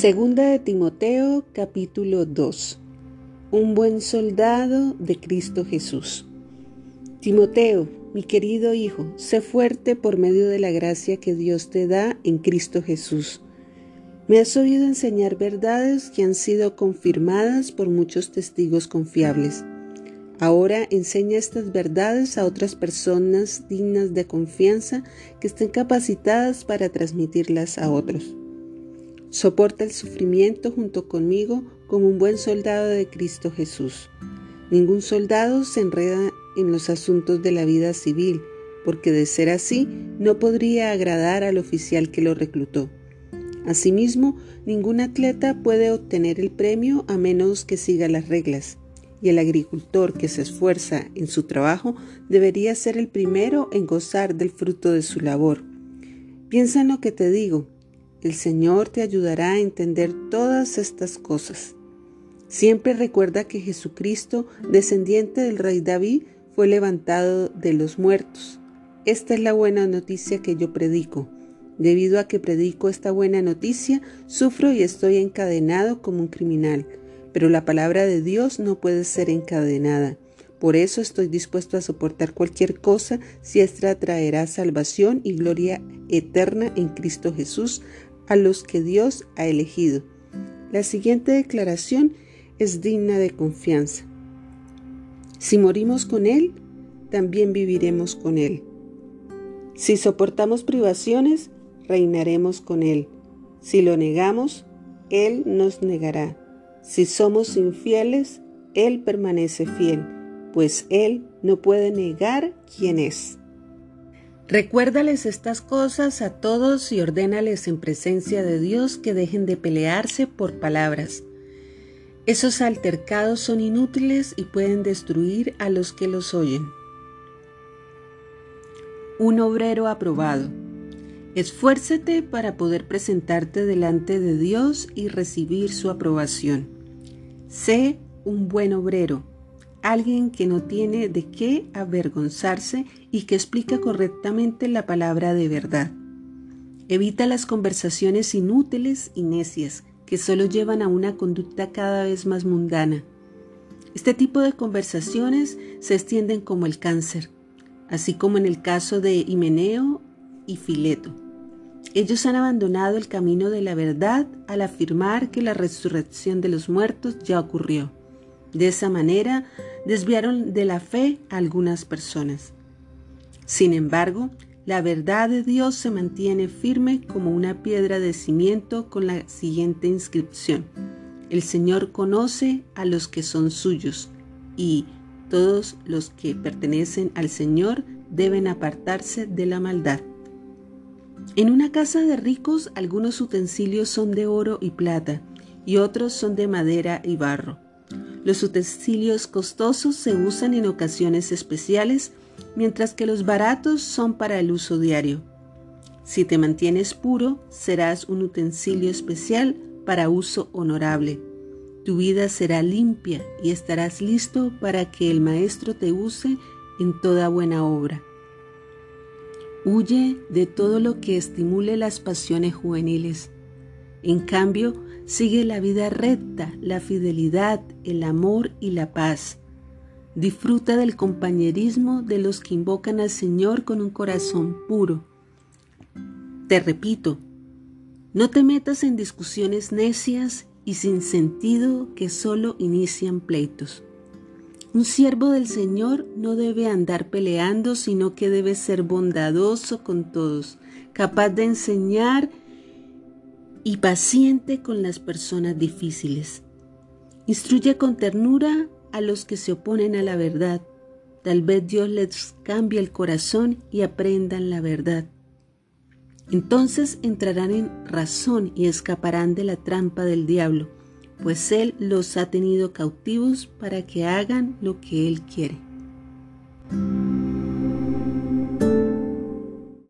Segunda de Timoteo capítulo 2 Un buen soldado de Cristo Jesús. Timoteo, mi querido hijo, sé fuerte por medio de la gracia que Dios te da en Cristo Jesús. Me has oído enseñar verdades que han sido confirmadas por muchos testigos confiables. Ahora enseña estas verdades a otras personas dignas de confianza que estén capacitadas para transmitirlas a otros. Soporta el sufrimiento junto conmigo como un buen soldado de Cristo Jesús. Ningún soldado se enreda en los asuntos de la vida civil, porque de ser así no podría agradar al oficial que lo reclutó. Asimismo, ningún atleta puede obtener el premio a menos que siga las reglas, y el agricultor que se esfuerza en su trabajo debería ser el primero en gozar del fruto de su labor. Piensa en lo que te digo, el Señor te ayudará a entender todas estas cosas. Siempre recuerda que Jesucristo, descendiente del rey David, fue levantado de los muertos. Esta es la buena noticia que yo predico. Debido a que predico esta buena noticia, sufro y estoy encadenado como un criminal. Pero la palabra de Dios no puede ser encadenada. Por eso estoy dispuesto a soportar cualquier cosa si esta traerá salvación y gloria eterna en Cristo Jesús a los que Dios ha elegido. La siguiente declaración es digna de confianza. Si morimos con Él, también viviremos con Él. Si soportamos privaciones, reinaremos con Él. Si lo negamos, Él nos negará. Si somos infieles, Él permanece fiel, pues Él no puede negar quién es. Recuérdales estas cosas a todos y ordénales en presencia de Dios que dejen de pelearse por palabras. Esos altercados son inútiles y pueden destruir a los que los oyen. Un obrero aprobado. Esfuércete para poder presentarte delante de Dios y recibir su aprobación. Sé un buen obrero alguien que no tiene de qué avergonzarse y que explica correctamente la palabra de verdad. Evita las conversaciones inútiles y necias que solo llevan a una conducta cada vez más mundana. Este tipo de conversaciones se extienden como el cáncer, así como en el caso de Himeneo y Fileto. Ellos han abandonado el camino de la verdad al afirmar que la resurrección de los muertos ya ocurrió. De esa manera desviaron de la fe a algunas personas. Sin embargo, la verdad de Dios se mantiene firme como una piedra de cimiento con la siguiente inscripción. El Señor conoce a los que son suyos y todos los que pertenecen al Señor deben apartarse de la maldad. En una casa de ricos algunos utensilios son de oro y plata y otros son de madera y barro los utensilios costosos se usan en ocasiones especiales, mientras que los baratos son para el uso diario. Si te mantienes puro, serás un utensilio especial para uso honorable. Tu vida será limpia y estarás listo para que el Maestro te use en toda buena obra. Huye de todo lo que estimule las pasiones juveniles. En cambio, Sigue la vida recta, la fidelidad, el amor y la paz. Disfruta del compañerismo de los que invocan al Señor con un corazón puro. Te repito, no te metas en discusiones necias y sin sentido que solo inician pleitos. Un siervo del Señor no debe andar peleando, sino que debe ser bondadoso con todos, capaz de enseñar y paciente con las personas difíciles. Instruye con ternura a los que se oponen a la verdad. Tal vez Dios les cambie el corazón y aprendan la verdad. Entonces entrarán en razón y escaparán de la trampa del diablo, pues Él los ha tenido cautivos para que hagan lo que Él quiere.